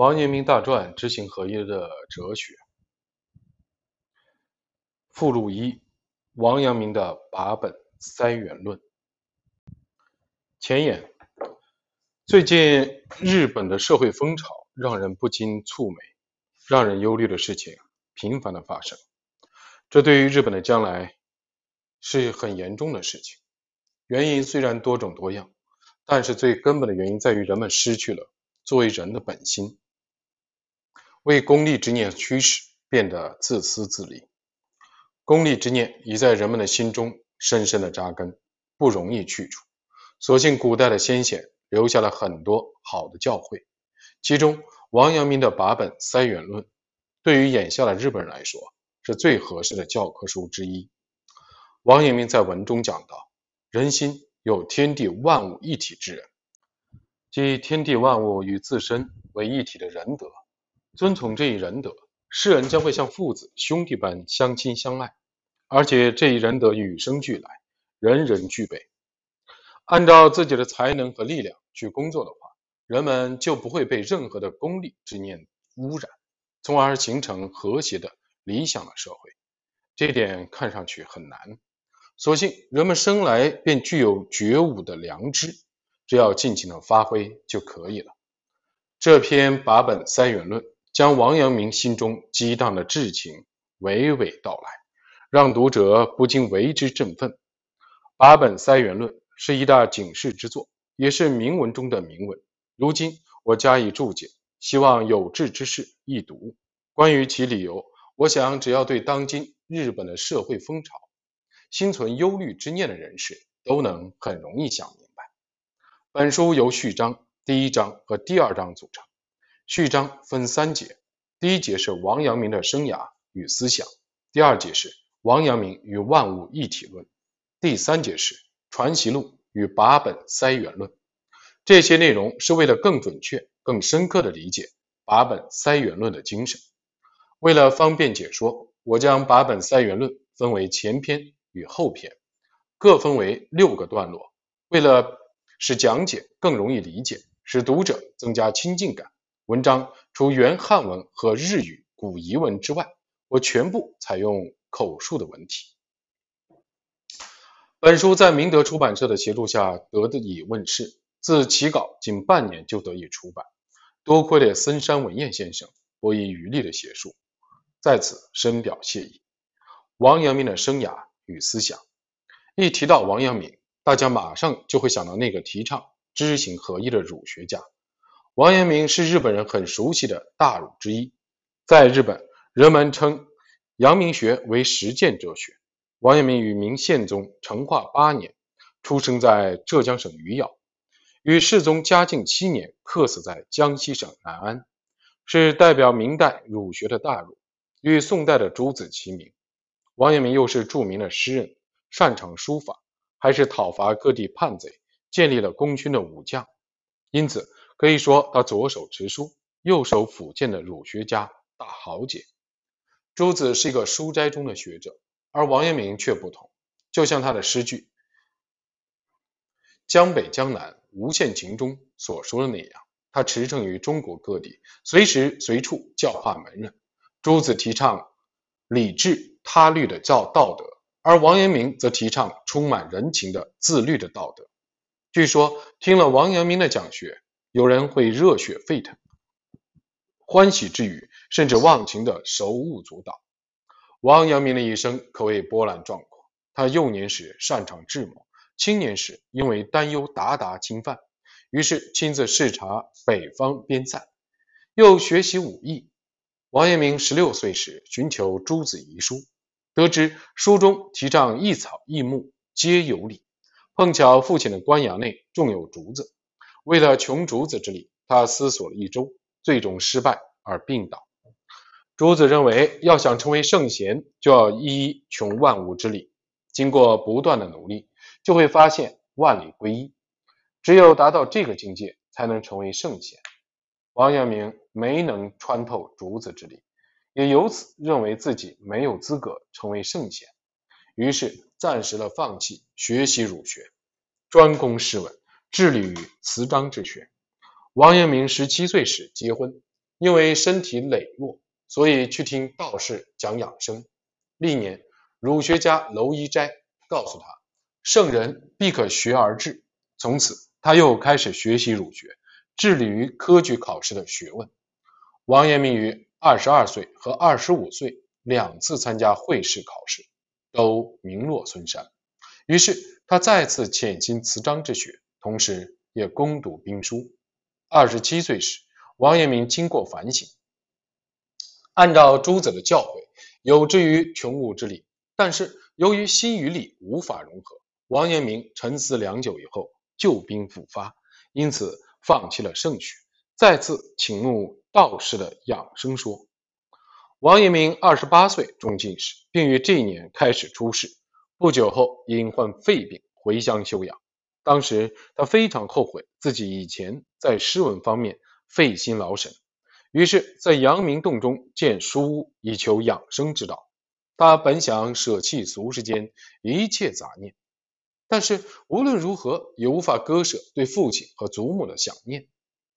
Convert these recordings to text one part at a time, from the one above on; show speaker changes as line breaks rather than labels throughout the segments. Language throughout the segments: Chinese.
王阳明大传知行合一的哲学附录一：王阳明的把本三元论。前言：最近日本的社会风潮让人不禁蹙眉，让人忧虑的事情频繁的发生，这对于日本的将来是很严重的事情。原因虽然多种多样，但是最根本的原因在于人们失去了作为人的本心。为功利之念驱使，变得自私自利。功利之念已在人们的心中深深的扎根，不容易去除。所幸古代的先贤留下了很多好的教诲，其中王阳明的八本三元论，对于眼下的日本人来说，是最合适的教科书之一。王阳明在文中讲到：“人心有天地万物一体之人，即天地万物与自身为一体的仁德。”遵从这一仁德，世人将会像父子兄弟般相亲相爱，而且这一仁德与生俱来，人人具备。按照自己的才能和力量去工作的话，人们就不会被任何的功利之念污染，从而形成和谐的理想的社会。这点看上去很难，所幸人们生来便具有觉悟的良知，只要尽情的发挥就可以了。这篇把本三元论。将王阳明心中激荡的志情娓娓道来，让读者不禁为之振奋。八本塞元论是一大警示之作，也是铭文中的铭文。如今我加以注解，希望有志之士一读。关于其理由，我想只要对当今日本的社会风潮心存忧虑之念的人士，都能很容易想明白。本书由序章、第一章和第二章组成。序章分三节，第一节是王阳明的生涯与思想，第二节是王阳明与万物一体论，第三节是传习录与八本塞元论。这些内容是为了更准确、更深刻地理解八本塞元论的精神。为了方便解说，我将八本塞元论分为前篇与后篇，各分为六个段落。为了使讲解更容易理解，使读者增加亲近感。文章除原汉文和日语古遗文之外，我全部采用口述的文体。本书在明德出版社的协助下得以问世，自起稿仅半年就得以出版，多亏了森山文彦先生不遗余力的写书，在此深表谢意。王阳明的生涯与思想，一提到王阳明，大家马上就会想到那个提倡知行合一的儒学家。王阳明是日本人很熟悉的大儒之一，在日本，人们称阳明学为实践哲学。王阳明与明宪宗成化八年出生在浙江省余姚，与世宗嘉靖七年客死在江西省南安，是代表明代儒学的大儒，与宋代的朱子齐名。王阳明又是著名的诗人，擅长书法，还是讨伐各地叛贼、建立了功勋的武将，因此。可以说，他左手持书，右手抚剑的儒学家大豪杰。朱子是一个书斋中的学者，而王阳明却不同。就像他的诗句“江北江南无限情”中所说的那样，他驰骋于中国各地，随时随处教化门人。朱子提倡理智他律的教道德，而王阳明则提倡充满人情的自律的道德。据说，听了王阳明的讲学。有人会热血沸腾，欢喜之余，甚至忘情的手舞足蹈。王阳明的一生可谓波澜壮阔。他幼年时擅长智谋，青年时因为担忧鞑靼侵犯，于是亲自视察北方边塞，又学习武艺。王阳明十六岁时寻求朱子遗书，得知书中提倡一草一木皆有理，碰巧父亲的官衙内种有竹子。为了穷竹子之力，他思索了一周，最终失败而病倒。竹子认为，要想成为圣贤，就要一穷万物之力。经过不断的努力，就会发现万里归一。只有达到这个境界，才能成为圣贤。王阳明没能穿透竹子之力，也由此认为自己没有资格成为圣贤，于是暂时的放弃学习儒学，专攻诗文。致力于词章之学。王阳明十七岁时结婚，因为身体羸弱，所以去听道士讲养生。历年，儒学家娄一斋告诉他，圣人必可学而治。从此，他又开始学习儒学，致力于科举考试的学问。王阳明于二十二岁和二十五岁两次参加会试考试，都名落孙山。于是，他再次潜心辞章之学，同时也攻读兵书。二十七岁时，王阳明经过反省，按照朱子的教诲，有志于穷武之理。但是由于心与理无法融合，王阳明沉思良久以后，旧病复发，因此放弃了圣学，再次倾慕道士的养生说。王阳明二十八岁中进士，并于这一年开始出仕。不久后因患肺病回乡休养。当时他非常后悔自己以前在诗文方面费心劳神，于是，在阳明洞中建书屋以求养生之道。他本想舍弃俗世间一切杂念，但是无论如何也无法割舍对父亲和祖母的想念。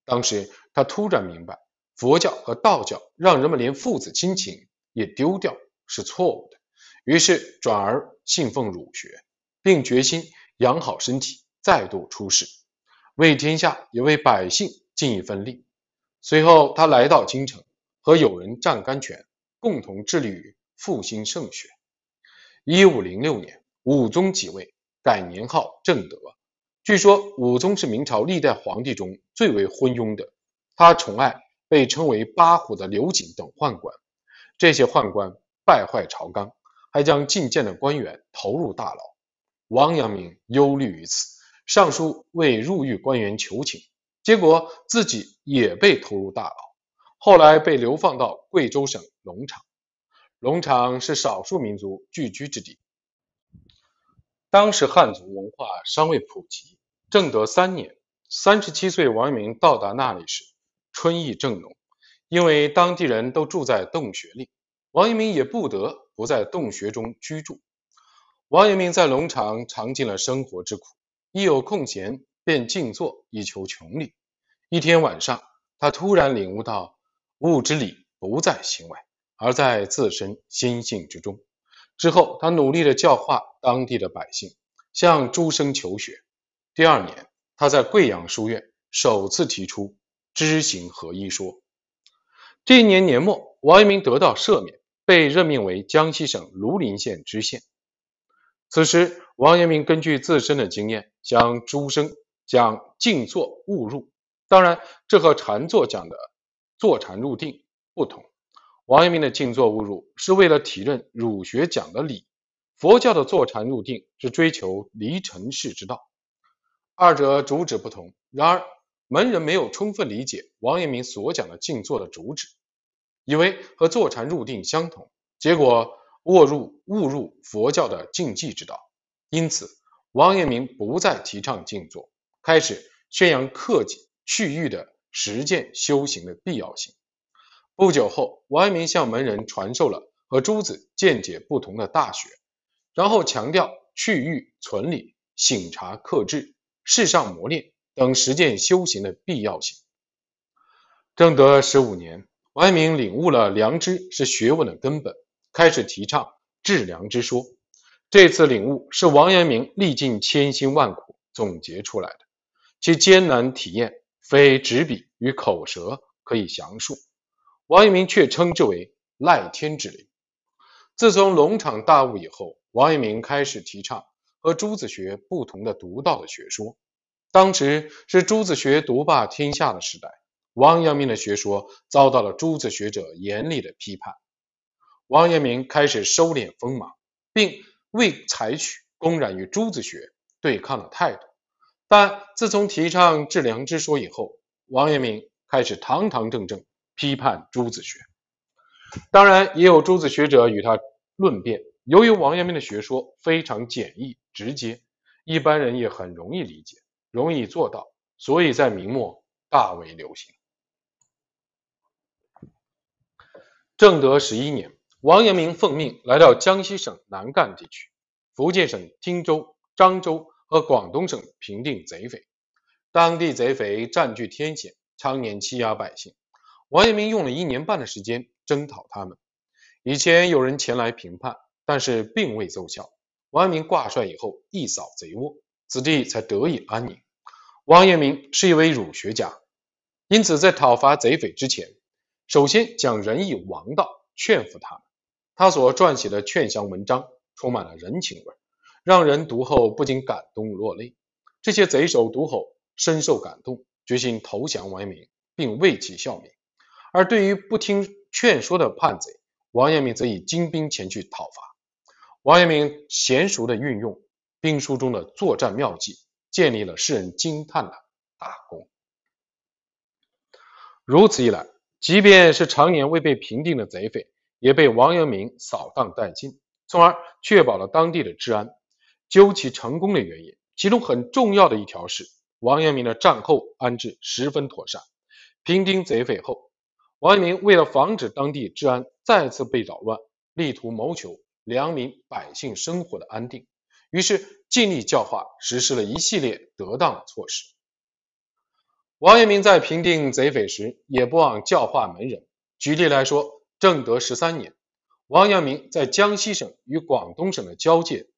当时他突然明白，佛教和道教让人们连父子亲情也丢掉是错误的。于是转而信奉儒学，并决心养好身体，再度出仕，为天下也为百姓尽一份力。随后，他来到京城，和友人湛甘泉共同致力于复兴圣学。一五零六年，武宗即位，改年号正德。据说武宗是明朝历代皇帝中最为昏庸的，他宠爱被称为八虎的刘瑾等宦官，这些宦官败坏朝纲。还将进谏的官员投入大牢。王阳明忧虑于此，上书为入狱官员求情，结果自己也被投入大牢。后来被流放到贵州省龙场。龙场是少数民族聚居之地，当时汉族文化尚未普及。正德三年，三十七岁王阳明到达那里时，春意正浓，因为当地人都住在洞穴里。王阳明也不得不在洞穴中居住。王阳明在农场尝尽了生活之苦，一有空闲便静坐以求穷理。一天晚上，他突然领悟到，物之理不在形外，而在自身心性之中。之后，他努力地教化当地的百姓，向诸生求学。第二年，他在贵阳书院首次提出知行合一说。这一年年末，王阳明得到赦免。被任命为江西省庐陵县知县。此时，王阳明根据自身的经验，向诸生讲静坐勿入。当然，这和禅坐讲的坐禅入定不同。王阳明的静坐勿入是为了体认儒学讲的理，佛教的坐禅入定是追求离尘世之道，二者主旨不同。然而，门人没有充分理解王阳明所讲的静坐的主旨。以为和坐禅入定相同，结果误入误入佛教的禁忌之道。因此，王阳明不再提倡静坐，开始宣扬克己去欲的实践修行的必要性。不久后，王阳明向门人传授了和诸子见解不同的大学，然后强调去欲存理、醒察克制、世上磨练等实践修行的必要性。正德十五年。王阳明领悟了良知是学问的根本，开始提倡致良知说。这次领悟是王阳明历尽千辛万苦总结出来的，其艰难体验非纸笔与口舌可以详述。王阳明却称之为赖天之灵。自从龙场大悟以后，王阳明开始提倡和朱子学不同的独到的学说。当时是朱子学独霸天下的时代。王阳明的学说遭到了朱子学者严厉的批判，王阳明开始收敛锋芒，并未采取公然与朱子学对抗的态度。但自从提倡致良知说以后，王阳明开始堂堂正正批判朱子学。当然，也有朱子学者与他论辩。由于王阳明的学说非常简易直接，一般人也很容易理解，容易做到，所以在明末大为流行。正德十一年，王阳明奉命来到江西省南赣地区、福建省汀州、漳州和广东省平定贼匪。当地贼匪占据天险，常年欺压百姓。王阳明用了一年半的时间征讨他们。以前有人前来评判，但是并未奏效。王阳明挂帅以后，一扫贼窝，此地才得以安宁。王阳明是一位儒学家，因此在讨伐贼匪之前，首先讲仁义王道，劝服他们。他所撰写的劝降文章充满了人情味，让人读后不禁感动落泪。这些贼首读后深受感动，决心投降王阳明，并为其效命。而对于不听劝说的叛贼，王阳明则以精兵前去讨伐。王阳明娴熟地运用兵书中的作战妙计，建立了世人惊叹的大功。如此一来，即便是常年未被平定的贼匪，也被王阳明扫荡殆尽，从而确保了当地的治安。究其成功的原因，其中很重要的一条是王阳明的战后安置十分妥善。平定贼匪后，王阳明为了防止当地治安再次被扰乱，力图谋求良民百姓生活的安定，于是尽力教化，实施了一系列得当的措施。王阳明在平定贼匪时，也不忘教化门人。举例来说，正德十三年，王阳明在江西省与广东省的交界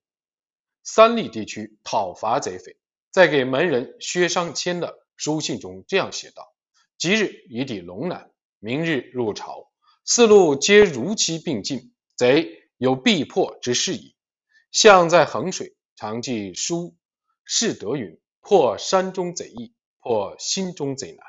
三立地区讨伐贼匪，在给门人薛尚谦的书信中这样写道：“即日已抵龙南。”明日入朝，四路皆如期并进，贼有必破之势矣。相在衡水，常记书士德云：“破山中贼易，破心中贼难。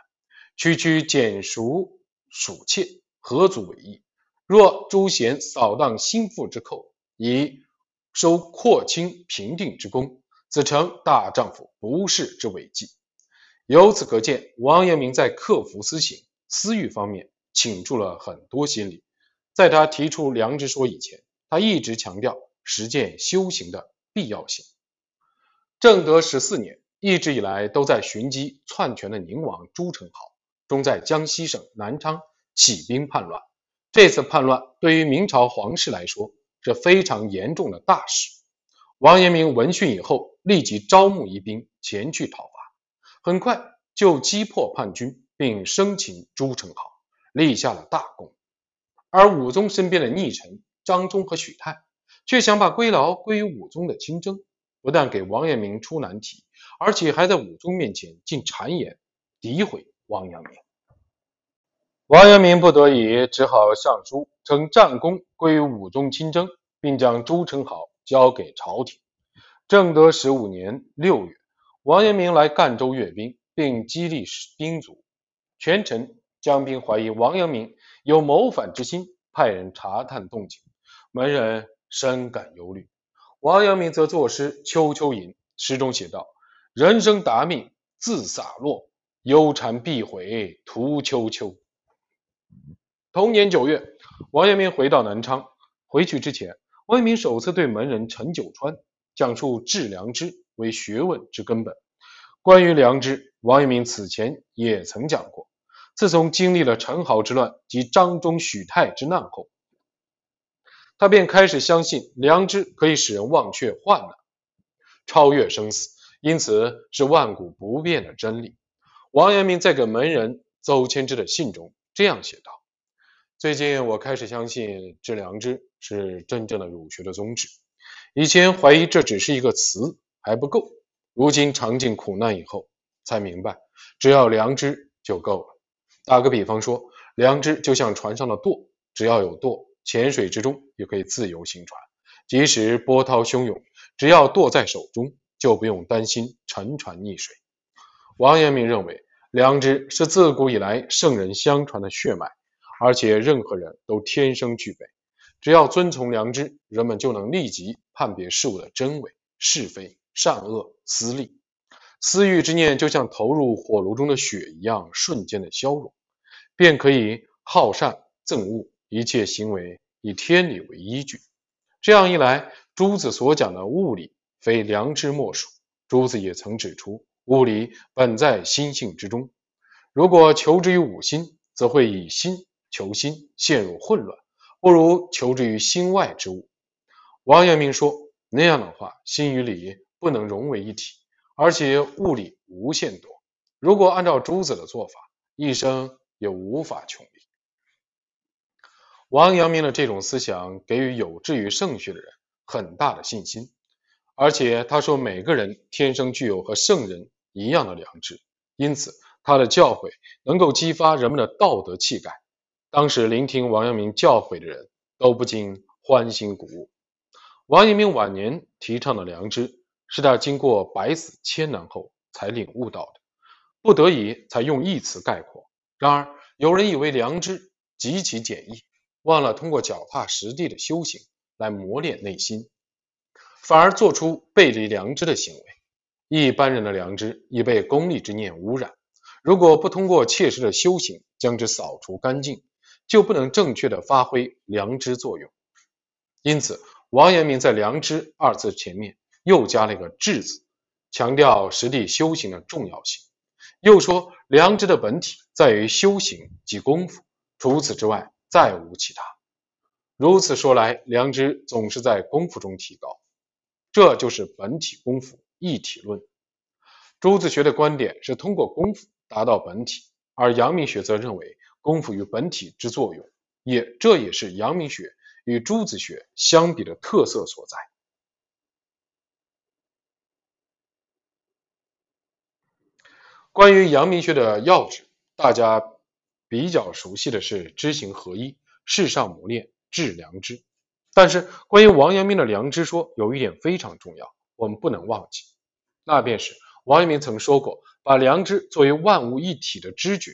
区区简熟属妾，何足为意？若诸贤扫荡心腹之寇，以收扩清平定之功，则成大丈夫不世之伟绩。”由此可见，王阳明在克服私刑。私欲方面倾注了很多心力。在他提出良知说以前，他一直强调实践修行的必要性。正德十四年，一直以来都在寻机篡权的宁王朱宸濠，终在江西省南昌起兵叛乱。这次叛乱对于明朝皇室来说是非常严重的大事。王阳明闻讯以后，立即招募一兵前去讨伐，很快就击破叛军。并生擒朱宸濠，立下了大功。而武宗身边的逆臣张忠和许泰，却想把归劳归于武宗的亲征，不但给王阳明出难题，而且还在武宗面前进谗言，诋毁王阳明。王阳明不得已，只好上书称战功归于武宗亲征，并将朱宸濠交给朝廷。正德十五年六月，王阳明来赣州阅兵，并激励兵卒。权臣江兵怀疑王阳明有谋反之心，派人查探动静，门人深感忧虑。王阳明则作诗《秋秋吟》，诗中写道：“人生达命自洒落，忧谗必毁徒秋秋。”同年九月，王阳明回到南昌。回去之前，王阳明首次对门人陈九川讲述致良知为学问之根本。关于良知，王阳明此前也曾讲过。自从经历了陈豪之乱及张忠、许泰之难后，他便开始相信良知可以使人忘却患难，超越生死，因此是万古不变的真理。王阳明在给门人邹谦之的信中这样写道：“最近我开始相信致良知是真正的儒学的宗旨，以前怀疑这只是一个词还不够。”如今尝尽苦难以后，才明白，只要良知就够了。打个比方说，良知就像船上的舵，只要有舵，浅水之中也可以自由行船。即使波涛汹涌，只要舵在手中，就不用担心沉船溺水。王阳明认为，良知是自古以来圣人相传的血脉，而且任何人都天生具备。只要遵从良知，人们就能立即判别事物的真伪是非。善恶私利，私欲之念就像投入火炉中的血一样，瞬间的消融，便可以好善憎恶，一切行为以天理为依据。这样一来，朱子所讲的物理非良知莫属。朱子也曾指出，物理本在心性之中，如果求之于五心，则会以心求心，陷入混乱，不如求之于心外之物。王阳明说，那样的话，心与理。不能融为一体，而且物理无限多。如果按照朱子的做法，一生也无法穷理。王阳明的这种思想给予有志于圣学的人很大的信心，而且他说每个人天生具有和圣人一样的良知，因此他的教诲能够激发人们的道德气概。当时聆听王阳明教诲的人都不禁欢欣鼓舞。王阳明晚年提倡的良知，是他经过百死千难后才领悟到的，不得已才用一词概括。然而，有人以为良知极其简易，忘了通过脚踏实地的修行来磨练内心，反而做出背离良知的行为。一般人的良知已被功利之念污染，如果不通过切实的修行将之扫除干净，就不能正确的发挥良知作用。因此，王阳明在“良知”二字前面又加了一个“智”字，强调实地修行的重要性。又说，良知的本体在于修行及功夫，除此之外再无其他。如此说来，良知总是在功夫中提高，这就是本体功夫一体论。朱子学的观点是通过功夫达到本体，而阳明学则认为。功夫与本体之作用，也这也是阳明学与朱子学相比的特色所在。关于阳明学的要旨，大家比较熟悉的是知行合一、世上磨练、致良知。但是关于王阳明的良知说，有一点非常重要，我们不能忘记，那便是王阳明曾说过，把良知作为万物一体的知觉。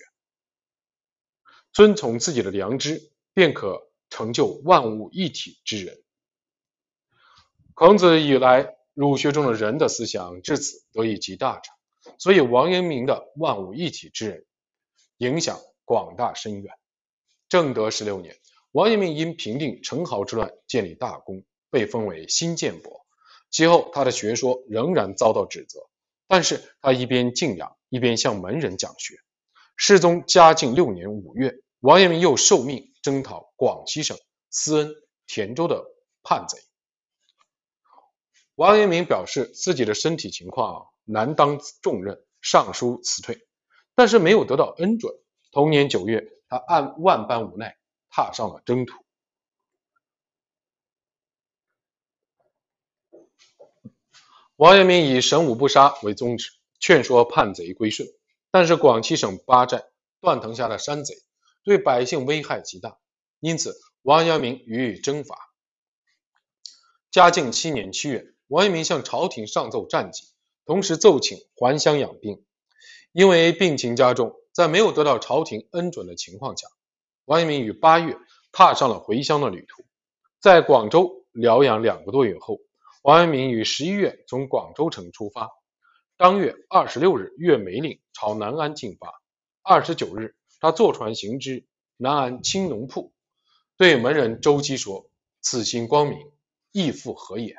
遵从自己的良知，便可成就万物一体之人。孔子以来，儒学中的人的思想至此得以极大成，所以王阳明的万物一体之人影响广大深远。正德十六年，王阳明因平定陈豪之乱建立大功，被封为新建伯。其后，他的学说仍然遭到指责，但是他一边静养，一边向门人讲学。世宗嘉靖六年五月，王阳明又受命征讨广西省思恩田州的叛贼。王阳明表示自己的身体情况难当重任，上书辞退，但是没有得到恩准。同年九月，他按万般无奈，踏上了征途。王阳明以神武不杀为宗旨，劝说叛贼归顺。但是广西省八寨断藤下的山贼对百姓危害极大，因此王阳明予以征伐。嘉靖七年七月，王阳明向朝廷上奏战绩，同时奏请还乡养病。因为病情加重，在没有得到朝廷恩准的情况下，王阳明于八月踏上了回乡的旅途。在广州疗养两个多月后，王阳明于十一月从广州城出发。当月二十六日，越梅岭朝南安进发。二十九日，他坐船行至南安青龙铺，对门人周基说：“此心光明，亦复何也？”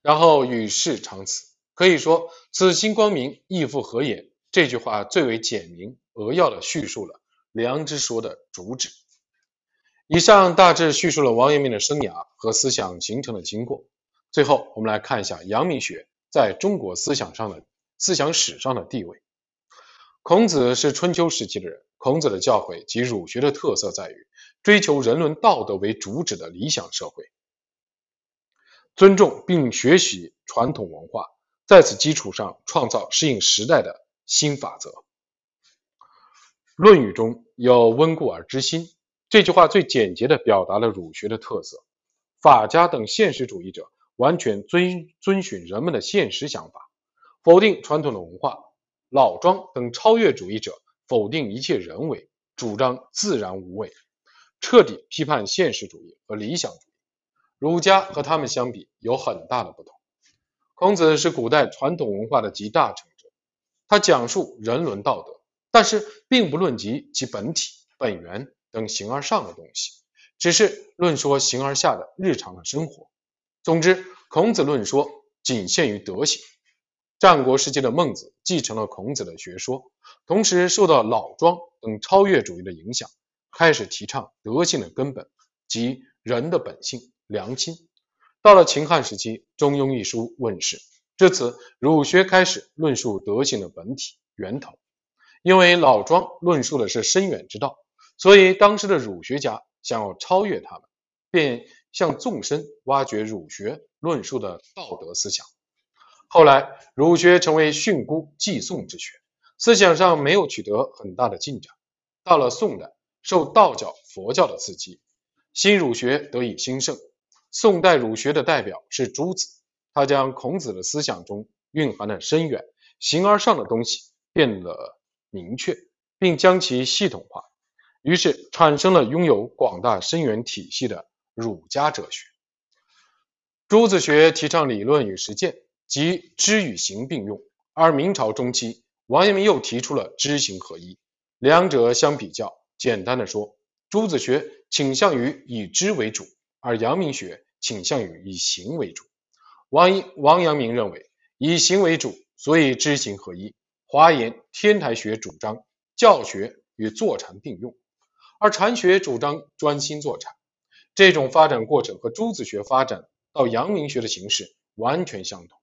然后与世长辞。可以说，“此心光明，亦复何也？”这句话最为简明扼要的叙述了良知说的主旨。以上大致叙述了王阳明的生涯和思想形成的经过。最后，我们来看一下阳明学。在中国思想上的思想史上的地位，孔子是春秋时期的人。孔子的教诲及儒学的特色在于追求人伦道德为主旨的理想社会，尊重并学习传统文化，在此基础上创造适应时代的新法则。《论语》中有“温故而知新”这句话，最简洁地表达了儒学的特色。法家等现实主义者。完全遵遵循人们的现实想法，否定传统的文化；老庄等超越主义者否定一切人为，主张自然无为，彻底批判现实主义和理想主义。儒家和他们相比有很大的不同。孔子是古代传统文化的集大成者，他讲述人伦道德，但是并不论及其本体、本源等形而上的东西，只是论说形而下的日常的生活。总之，孔子论说仅限于德行。战国时期的孟子继承了孔子的学说，同时受到老庄等超越主义的影响，开始提倡德性的根本即人的本性良心。到了秦汉时期，《中庸》一书问世，至此儒学开始论述德性的本体源头。因为老庄论述的是深远之道，所以当时的儒学家想要超越他们，便向纵深挖掘儒学论述的道德思想。后来，儒学成为训诂记诵之学，思想上没有取得很大的进展。到了宋代，受道教、佛教的刺激，新儒学得以兴盛。宋代儒学的代表是朱子，他将孔子的思想中蕴含的深远、形而上的东西变得明确，并将其系统化，于是产生了拥有广大深远体系的儒家哲学。朱子学提倡理论与实践，即知与行并用，而明朝中期，王阳明又提出了知行合一。两者相比较，简单的说，朱子学倾向于以知为主，而阳明学倾向于以行为主。王王阳明认为以行为主，所以知行合一。华严天台学主张教学与坐禅并用，而禅学主张专心坐禅。这种发展过程和朱子学发展到阳明学的形式完全相同。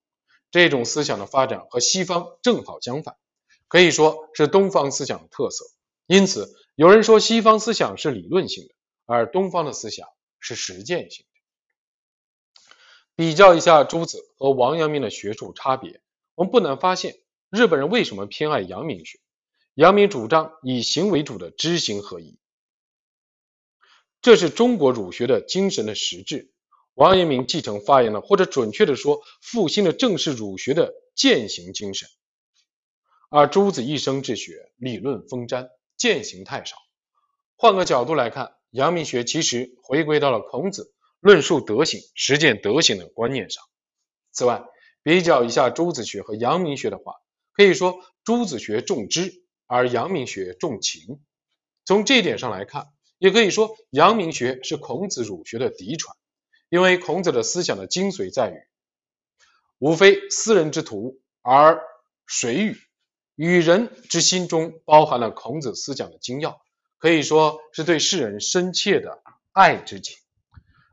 这种思想的发展和西方正好相反。可以说是东方思想的特色，因此有人说西方思想是理论性的，而东方的思想是实践性的。比较一下朱子和王阳明的学术差别，我们不难发现，日本人为什么偏爱阳明学？阳明主张以行为主的知行合一，这是中国儒学的精神的实质。王阳明继承发扬了，或者准确的说，复兴的正是儒学的践行精神。而朱子一生治学，理论丰瞻，践行太少。换个角度来看，阳明学其实回归到了孔子论述德行、实践德行的观念上。此外，比较一下朱子学和阳明学的话，可以说朱子学重知，而阳明学重情。从这一点上来看，也可以说阳明学是孔子儒学的嫡传，因为孔子的思想的精髓在于，无非斯人之徒，而谁与？与人之心中包含了孔子思想的精要，可以说是对世人深切的爱之情。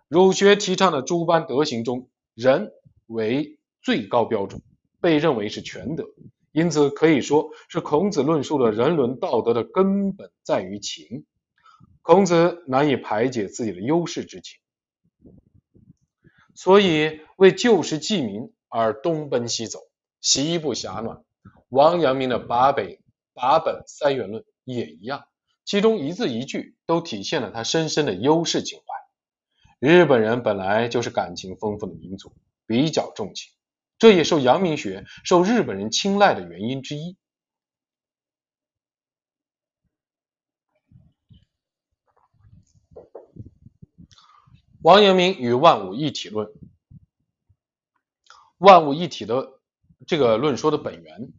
儒学提倡的诸般德行中，仁为最高标准，被认为是全德，因此可以说是孔子论述的人伦道德的根本在于情。孔子难以排解自己的优势之情，所以为救世济民而东奔西走，习不暇暖。王阳明的八北八本三元论也一样，其中一字一句都体现了他深深的优势情怀。日本人本来就是感情丰富的民族，比较重情，这也受阳明学受日本人青睐的原因之一。王阳明与万物一体论，万物一体的这个论说的本源。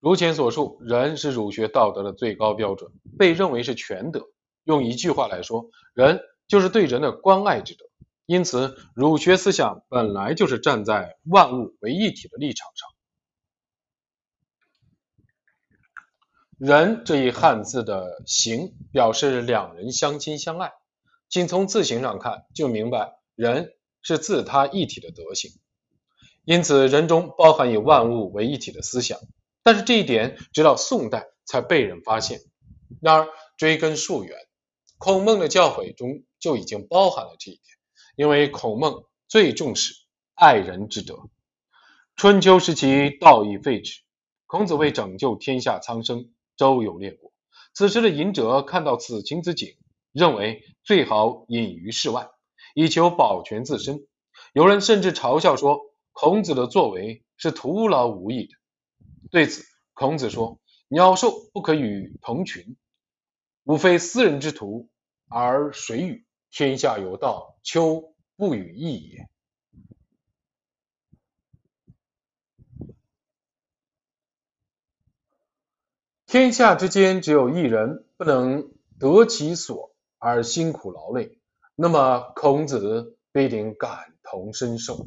如前所述，仁是儒学道德的最高标准，被认为是全德。用一句话来说，仁就是对人的关爱之德。因此，儒学思想本来就是站在万物为一体的立场上。人这一汉字的形，表示两人相亲相爱。仅从字形上看，就明白人是自他一体的德行。因此，人中包含以万物为一体的思想。但是这一点直到宋代才被人发现。然而追根溯源，孔孟的教诲中就已经包含了这一点。因为孔孟最重视爱人之德。春秋时期道义废止，孔子为拯救天下苍生，周游列国。此时的隐者看到此情此景，认为最好隐于世外，以求保全自身。有人甚至嘲笑说，孔子的作为是徒劳无益的。对此，孔子说：“鸟兽不可与同群，吾非斯人之徒，而谁与？天下有道，丘不与易也。天下之间只有一人不能得其所而辛苦劳累，那么孔子必定感同身受。”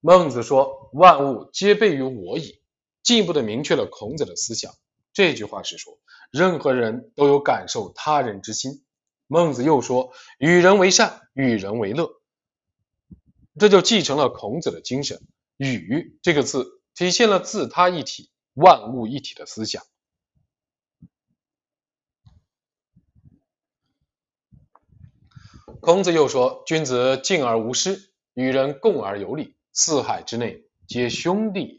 孟子说：“万物皆备于我矣。”进一步的明确了孔子的思想。这句话是说，任何人都有感受他人之心。孟子又说：“与人为善，与人为乐。”这就继承了孔子的精神。“与”这个字体现了自他一体、万物一体的思想。孔子又说：“君子敬而无失，与人共而有礼，四海之内皆兄弟也。”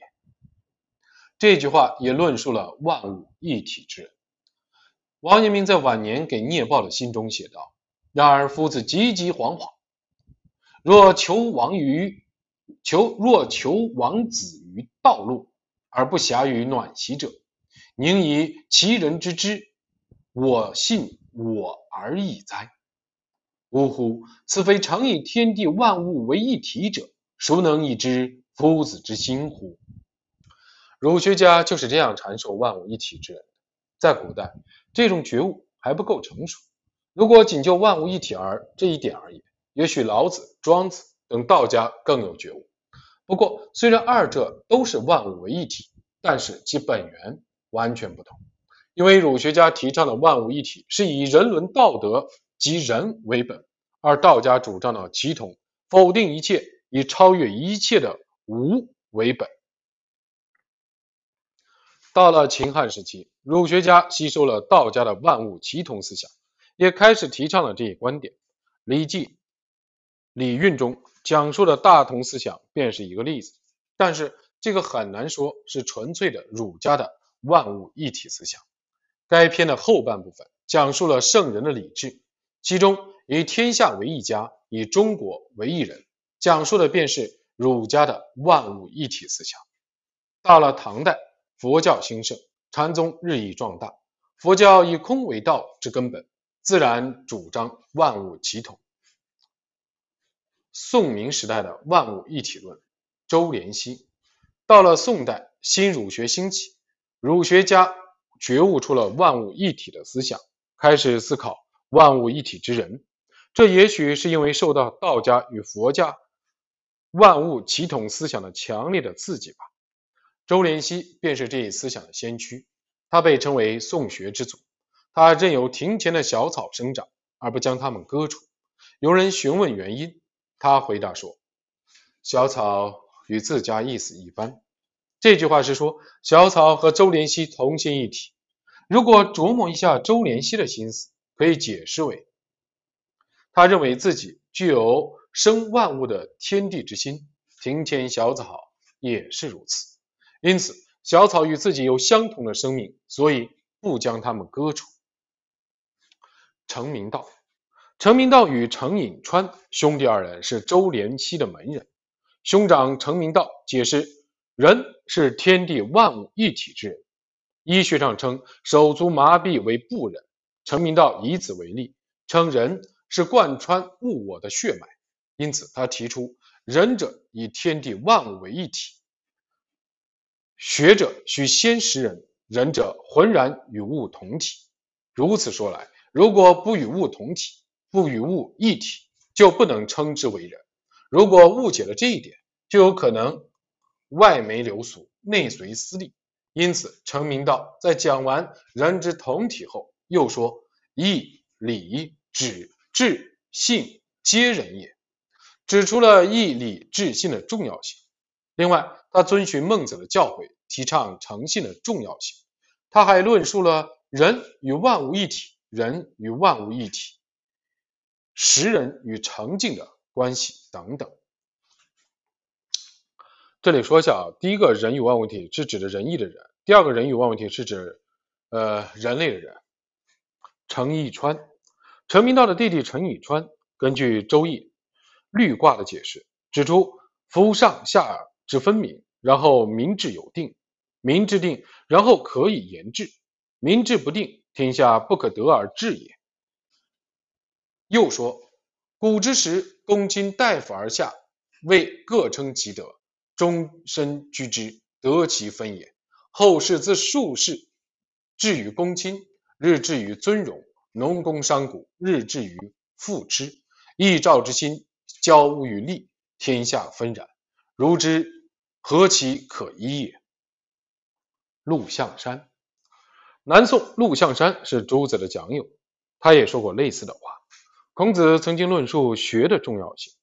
这句话也论述了万物一体之人。王阳明在晚年给聂豹的信中写道：“然而夫子急急惶惶，若求王于求若求王子于道路，而不暇于暖席者，宁以其人之之，我信我而已哉？呜呼！此非诚以天地万物为一体者，孰能以知夫子之心乎？”儒学家就是这样阐述万物一体之人。在古代，这种觉悟还不够成熟。如果仅就万物一体而这一点而言，也许老子、庄子等道家更有觉悟。不过，虽然二者都是万物为一体，但是其本源完全不同。因为儒学家提倡的万物一体是以人伦道德即人为本，而道家主张的齐统，否定一切，以超越一切的无为本。到了秦汉时期，儒学家吸收了道家的万物齐同思想，也开始提倡了这一观点。《礼记·礼运》中讲述的大同思想便是一个例子。但是这个很难说是纯粹的儒家的万物一体思想。该篇的后半部分讲述了圣人的礼制，其中以天下为一家，以中国为一人，讲述的便是儒家的万物一体思想。到了唐代。佛教兴盛，禅宗日益壮大。佛教以空为道之根本，自然主张万物齐统。宋明时代的万物一体论，周濂溪。到了宋代，新儒学兴起，儒学家觉悟出了万物一体的思想，开始思考万物一体之人。这也许是因为受到道家与佛家万物齐统思想的强烈的刺激吧。周濂溪便是这一思想的先驱，他被称为宋学之祖。他任由庭前的小草生长，而不将它们割除。有人询问原因，他回答说：“小草与自家意思一般。”这句话是说小草和周濂溪同心一体。如果琢磨一下周濂溪的心思，可以解释为，他认为自己具有生万物的天地之心，庭前小草也是如此。因此，小草与自己有相同的生命，所以不将它们割除。程明道，程明道与程颖川兄弟二人是周濂溪的门人。兄长程明道解释：人是天地万物一体之人。医学上称手足麻痹为不仁。成明道以此为例，称人是贯穿物我的血脉，因此他提出仁者以天地万物为一体。学者须先识人，人者浑然与物同体。如此说来，如果不与物同体，不与物一体，就不能称之为人。如果误解了这一点，就有可能外媒流俗，内随私利。因此，成明道在讲完人之同体后，又说：“义、礼、智、智、信皆人也。”指出了义、礼、智、信的重要性。另外，他遵循孟子的教诲，提倡诚信的重要性。他还论述了人与万物一体、人与万物一体、识人与诚敬的关系等等。这里说一下啊，第一个人与万物一体是指的仁义的人，第二个人与万物一体是指呃人类的人。程颐川，程明道的弟弟程颐川，根据《周易》律卦的解释，指出夫上下。之分明，然后民治有定，民治定，然后可以言治，民治不定，天下不可得而治也。又说，古之时，公卿大夫而下，为各称其德，终身居之，得其分也。后世自术士至于公卿，日至于尊荣；农工商贾，日至于富之。义兆之心，交物于利，天下纷然。如之。何其可依也！陆象山，南宋陆象山是朱子的讲友，他也说过类似的话。孔子曾经论述学的重要性，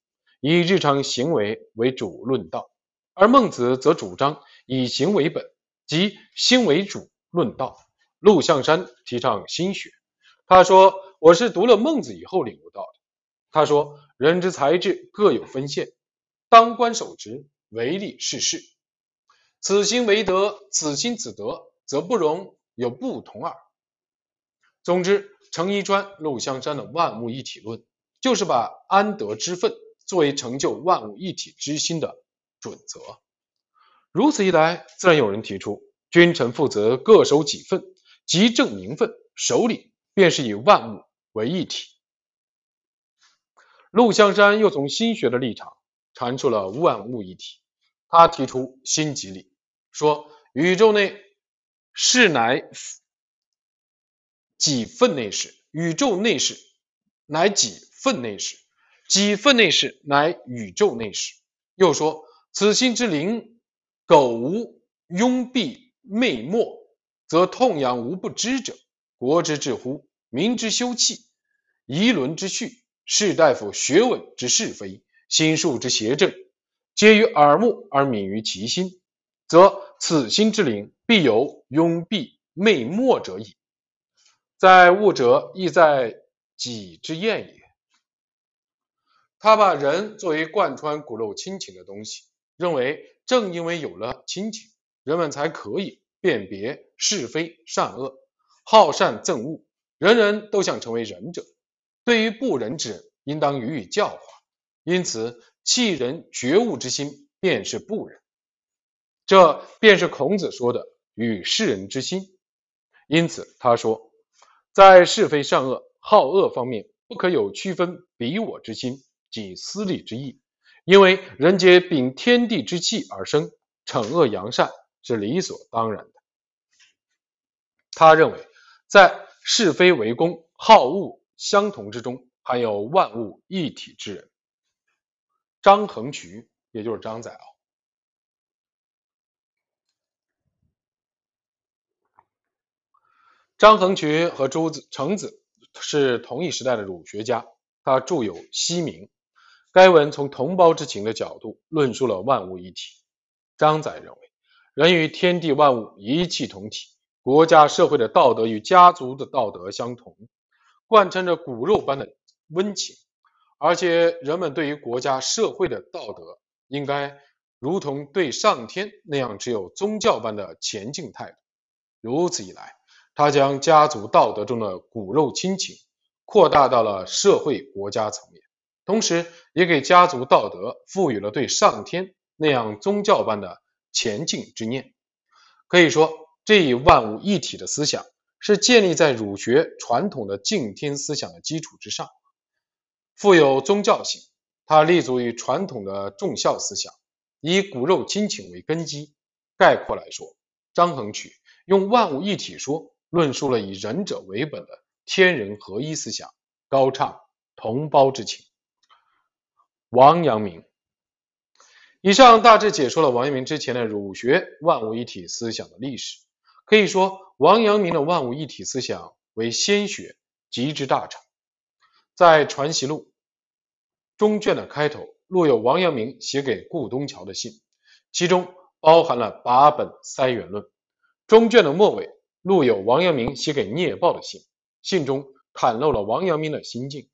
以日常行为为主论道，而孟子则主张以行为本，即心为主论道。陆象山提倡心学，他说：“我是读了孟子以后领悟到的。他说：“人之才智各有分限，当官守职，唯利是事。此心为德，此心子德，则不容有不同耳。”总之，程一川、陆象山的万物一体论，就是把安德之分作为成就万物一体之心的准则。如此一来，自然有人提出，君臣负责各守己分，即正名分，守礼便是以万物为一体。陆香山又从心学的立场阐述了万物一体，他提出心即理，说宇宙内是乃。己分内事，宇宙内事乃己分内事，己分内事乃宇宙内事。又说：此心之灵，苟无庸蔽昧没，则痛痒无不知者。国之治乎？民之休戚？仪伦之序？士大夫学问之是非？心术之邪正？皆于耳目而敏于其心，则此心之灵，必有庸蔽昧默者矣。在物者，亦在己之验也。他把人作为贯穿骨肉亲情的东西，认为正因为有了亲情，人们才可以辨别是非善恶，好善憎恶。人人都想成为仁者，对于不仁之人，应当予以教化。因此，弃人觉悟之心，便是不仁。这便是孔子说的与世人之心。因此，他说。在是非善恶、好恶方面，不可有区分彼我之心及私利之意，因为人皆秉天地之气而生，惩恶扬善是理所当然。他认为，在是非为公、好恶相同之中，还有万物一体之人。张衡渠，也就是张载敖。张衡渠和朱子、程子是同一时代的儒学家，他著有《西明》，该文从同胞之情的角度论述了万物一体。张载认为，人与天地万物一气同体，国家社会的道德与家族的道德相同，贯穿着骨肉般的温情，而且人们对于国家社会的道德，应该如同对上天那样，只有宗教般的前进态度。如此一来，他将家族道德中的骨肉亲情扩大到了社会国家层面，同时也给家族道德赋予了对上天那样宗教般的前进之念。可以说，这一万物一体的思想是建立在儒学传统的敬天思想的基础之上，富有宗教性。它立足于传统的重孝思想，以骨肉亲情为根基。概括来说，张衡渠用万物一体说。论述了以仁者为本的天人合一思想，高唱同胞之情。王阳明，以上大致解说了王阳明之前的儒学万物一体思想的历史。可以说，王阳明的万物一体思想为先学，极之大成。在《传习录》中卷的开头，录有王阳明写给顾东桥的信，其中包含了八本三元论。中卷的末尾。录有王阳明写给聂豹的信，信中袒露了王阳明的心境。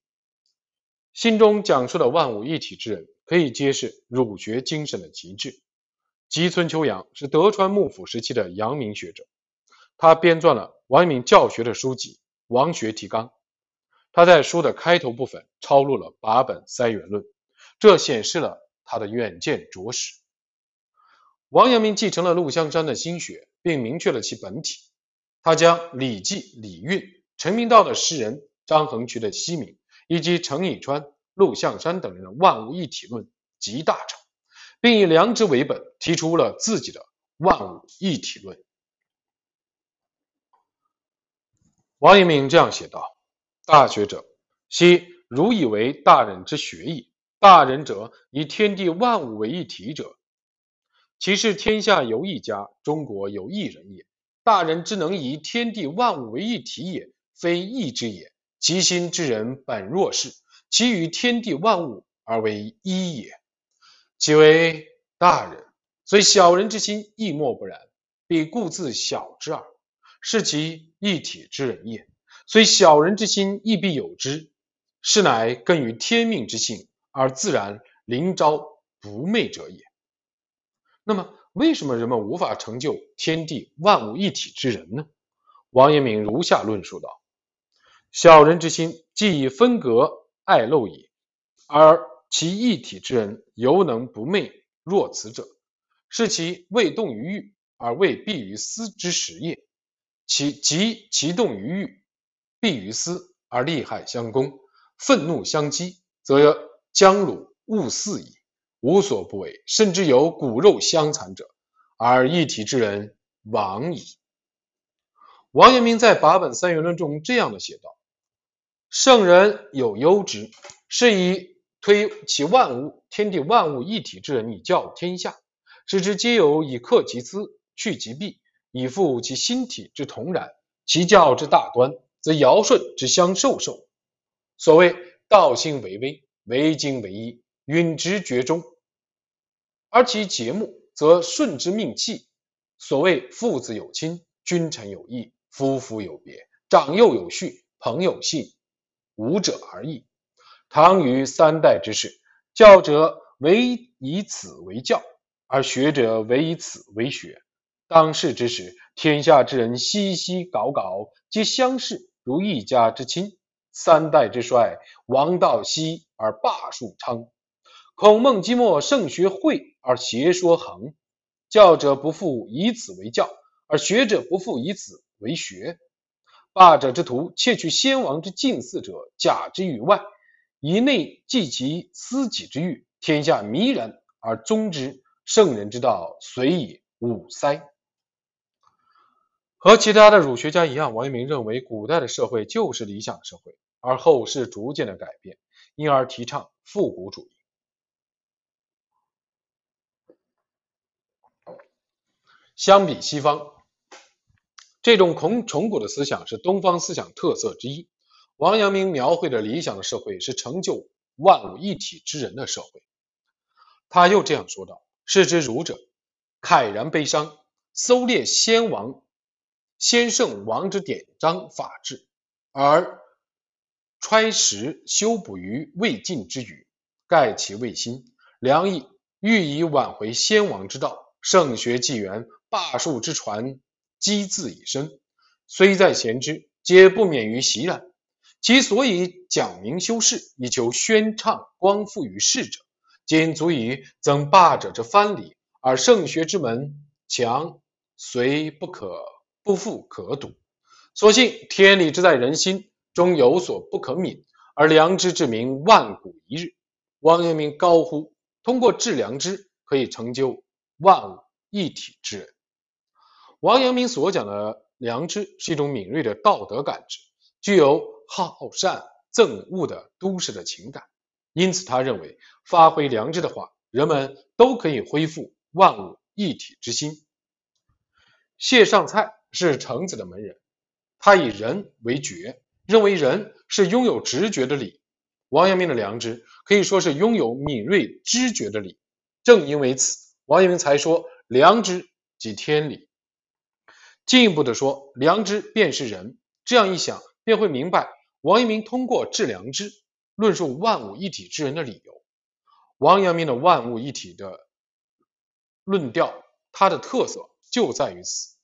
信中讲述的万物一体之人，可以揭示儒学精神的极致。吉村秋阳是德川幕府时期的阳明学者，他编撰了王阳明教学的书籍《王学提纲》。他在书的开头部分抄录了八本三元论，这显示了他的远见卓识。王阳明继承了陆象山的心学，并明确了其本体。他将《礼记》《礼运》陈明道的诗人张衡渠的《西明》，以及程以川、陆象山等人的万物一体论集大成，并以良知为本，提出了自己的万物一体论。王阳明这样写道：“大学者，昔汝以为大人之学矣。大人者，以天地万物为一体者。其是天下有一家，中国有一人也。”大人之能以天地万物为一体也，非义之也。其心之人本若是，其与天地万物而为一也。其为大人，虽小人之心亦莫不然，彼故自小之耳，是其一体之人也。虽小人之心亦必有之，是乃根于天命之性，而自然灵昭不昧者也。那么，为什么人们无法成就天地万物一体之人呢？王阳明如下论述道：“小人之心，既分隔爱陋矣，而其一体之人，犹能不昧若此者，是其未动于欲而未必于思之时也。其即其动于欲，必于私，而利害相攻，愤怒相激，则将辱勿肆矣。”无所不为，甚至有骨肉相残者，而一体之人亡矣。王阳明在《八本三元论》中这样的写道：“圣人有忧之，是以推其万物、天地万物一体之人以教天下，使之皆有以克其资，去其弊，以复其心体之同然。其教之大端，则尧舜之相授受。所谓道心为微，为精为一。”允直绝中，而其节目则顺之命气。所谓父子有亲，君臣有义，夫妇有别，长幼有序，朋友信，五者而异。唐于三代之事，教者唯以此为教，而学者唯以此为学。当世之时，天下之人熙熙杲杲，皆相视如一家之亲。三代之衰，王道息而霸术昌。孔孟积末，圣学会而邪说横；教者不复以此为教，而学者不复以此为学。霸者之徒窃取先王之近似者，假之于外，以内济其私己之欲，天下弥然而终之。圣人之道，随以五塞。和其他的儒学家一样，王阳明认为古代的社会就是理想社会，而后世逐渐的改变，因而提倡复古主义。相比西方，这种孔崇古的思想是东方思想特色之一。王阳明描绘的理想的社会是成就万物一体之人的社会。他又这样说道：“视之儒者，慨然悲伤，搜猎先王、先圣王之典章法制，而揣实修补于未尽之余，盖其未心，良意欲以挽回先王之道，圣学纪元。”霸术之传，积字以身，虽在贤之，皆不免于袭染。其所以讲明修饰，以求宣畅光复于世者，今足以增霸者之藩篱，而圣学之门强，虽不可不复可睹。所幸天理之在人心，终有所不可泯，而良知之名万古一日。王阳明高呼：通过治良知，可以成就万物一体之人。王阳明所讲的良知是一种敏锐的道德感知，具有好善憎恶的都市的情感，因此他认为发挥良知的话，人们都可以恢复万物一体之心。谢尚蔡是程子的门人，他以人为觉，认为人是拥有直觉的理。王阳明的良知可以说是拥有敏锐知觉的理，正因为此，王阳明才说良知即天理。进一步的说，良知便是人。这样一想，便会明白王阳明通过治良知，论述万物一体之人的理由。王阳明的万物一体的论调，它的特色就在于此。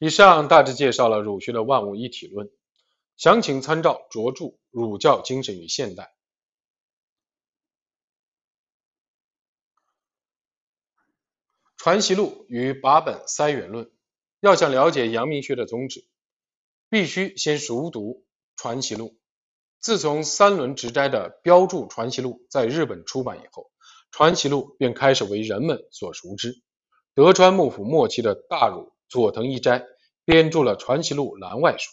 以上大致介绍了儒学的万物一体论，详情参照拙著《儒教精神与现代》。传习录与八本三元论，要想了解阳明学的宗旨，必须先熟读传习录。自从三轮直斋的标注传习录在日本出版以后，传习录便开始为人们所熟知。德川幕府末期的大儒。佐藤一斋编著了《传习录》栏外书，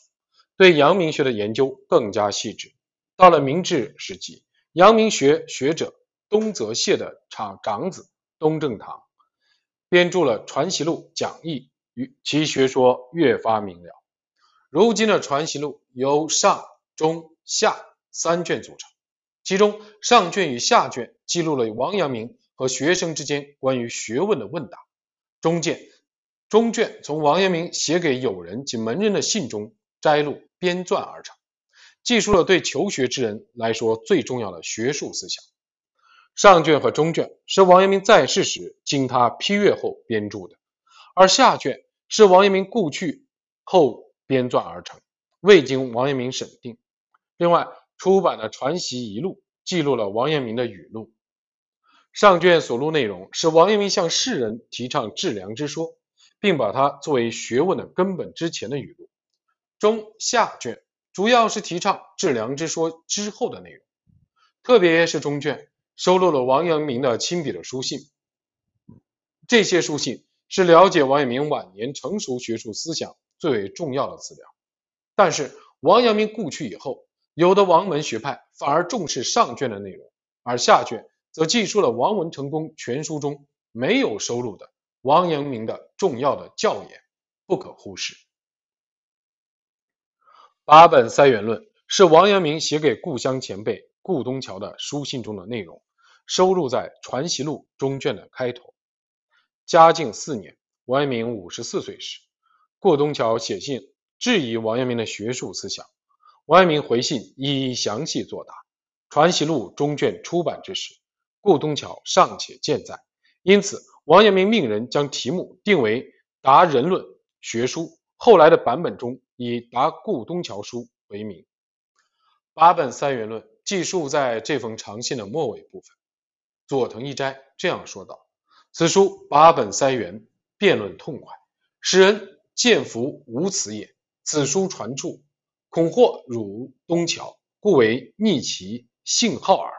对阳明学的研究更加细致。到了明治时期，阳明学学者东泽谢的长长子东正堂编著了《传习录》讲义，与其学说越发明了。如今的《传习录》由上、中、下三卷组成，其中上卷与下卷记录了王阳明和学生之间关于学问的问答，中卷中卷从王阳明写给友人及门人的信中摘录编撰而成，记述了对求学之人来说最重要的学术思想。上卷和中卷是王阳明在世时经他批阅后编著的，而下卷是王阳明故去后编撰而成，未经王阳明审定。另外，出版的《传习遗录》记录了王阳明的语录。上卷所录内容是王阳明向世人提倡致良之说。并把它作为学问的根本之前的语录，中下卷主要是提倡致良知说之后的内容，特别是中卷收录了王阳明的亲笔的书信，这些书信是了解王阳明晚年成熟学术思想最为重要的资料。但是王阳明故去以后，有的王门学派反而重视上卷的内容，而下卷则记述了王文成功全书中没有收录的。王阳明的重要的教言不可忽视。八本三元论是王阳明写给故乡前辈顾东桥的书信中的内容，收录在《传习录》中卷的开头。嘉靖四年，王阳明五十四岁时，顾东桥写信质疑王阳明的学术思想，王阳明回信一一详细作答。《传习录》中卷出版之时，顾东桥尚且健在，因此。王阳明命人将题目定为《答人论学书》，后来的版本中以《答顾东桥书》为名。八本三元论记述在这封长信的末尾部分。佐藤义斋这样说道：“此书八本三元，辩论痛快，使人见福无此也。此书传处，恐或辱东桥，故为逆其信号耳。”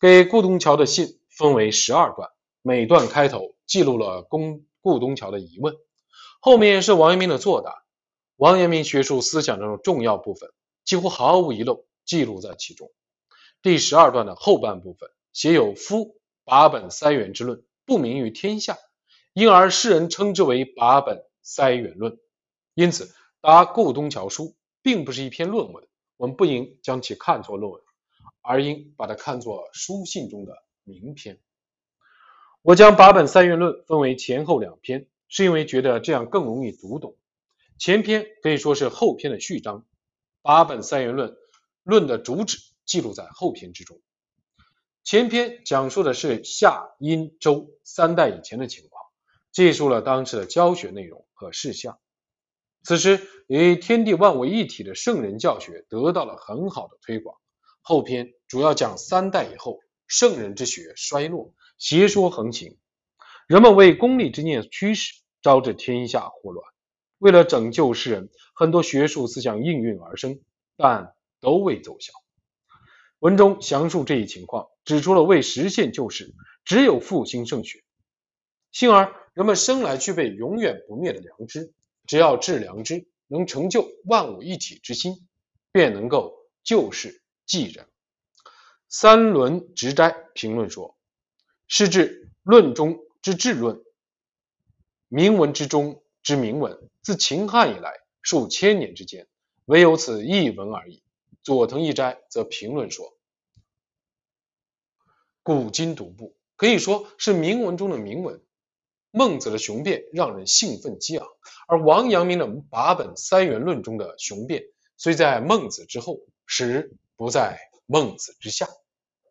给顾东桥的信分为十二段。每段开头记录了公顾东桥的疑问，后面是王阳明的作答。王阳明学术思想中的重要部分几乎毫无遗漏记录在其中。第十二段的后半部分写有“夫把本三元之论不明于天下，因而世人称之为把本三元论”。因此，答顾东桥书并不是一篇论文，我们不应将其看作论文，而应把它看作书信中的名篇。我将八本三元论分为前后两篇，是因为觉得这样更容易读懂。前篇可以说是后篇的序章，八本三元论论的主旨记录在后篇之中。前篇讲述的是夏、殷、周三代以前的情况，记述了当时的教学内容和事项。此时，以天地万物一体的圣人教学得到了很好的推广。后篇主要讲三代以后圣人之学衰落。邪说横行，人们为功利之念驱使，招致天下祸乱。为了拯救世人，很多学术思想应运而生，但都未奏效。文中详述这一情况，指出了为实现救世，只有复兴圣学。幸而人们生来具备永远不灭的良知，只要致良知，能成就万物一体之心，便能够救世济人。三轮直斋评论说。是指论中之治论，铭文之中之铭文，自秦汉以来数千年之间，唯有此一文而已。佐藤义斋则评论说：“古今独步，可以说是铭文中的铭文。孟子的雄辩让人兴奋激昂，而王阳明的八本三元论中的雄辩，虽在孟子之后，实不在孟子之下。”